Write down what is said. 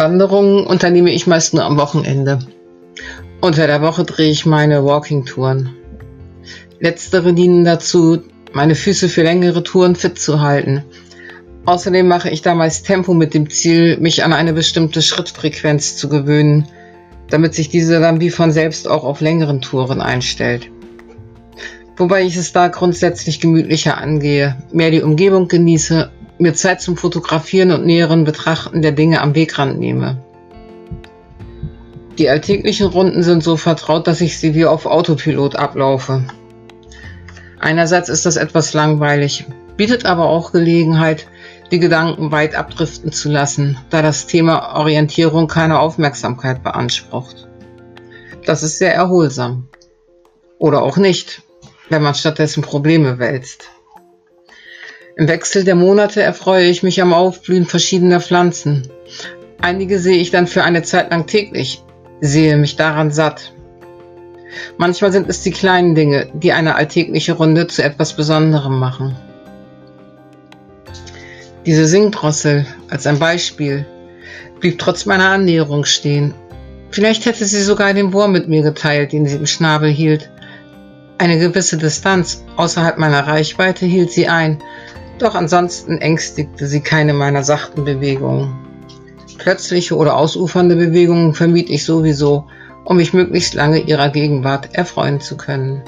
Wanderungen unternehme ich meist nur am Wochenende. Unter der Woche drehe ich meine Walking-Touren. Letztere dienen dazu, meine Füße für längere Touren fit zu halten. Außerdem mache ich da meist Tempo mit dem Ziel, mich an eine bestimmte Schrittfrequenz zu gewöhnen, damit sich diese dann wie von selbst auch auf längeren Touren einstellt. Wobei ich es da grundsätzlich gemütlicher angehe, mehr die Umgebung genieße, mir Zeit zum Fotografieren und näheren Betrachten der Dinge am Wegrand nehme. Die alltäglichen Runden sind so vertraut, dass ich sie wie auf Autopilot ablaufe. Einerseits ist das etwas langweilig, bietet aber auch Gelegenheit, die Gedanken weit abdriften zu lassen, da das Thema Orientierung keine Aufmerksamkeit beansprucht. Das ist sehr erholsam. Oder auch nicht, wenn man stattdessen Probleme wälzt. Im Wechsel der Monate erfreue ich mich am Aufblühen verschiedener Pflanzen. Einige sehe ich dann für eine Zeit lang täglich, sehe mich daran satt. Manchmal sind es die kleinen Dinge, die eine alltägliche Runde zu etwas Besonderem machen. Diese Singdrossel als ein Beispiel blieb trotz meiner Annäherung stehen. Vielleicht hätte sie sogar den Wurm mit mir geteilt, den sie im Schnabel hielt. Eine gewisse Distanz außerhalb meiner Reichweite hielt sie ein, doch ansonsten ängstigte sie keine meiner sachten Bewegungen. Plötzliche oder ausufernde Bewegungen vermied ich sowieso, um mich möglichst lange ihrer Gegenwart erfreuen zu können.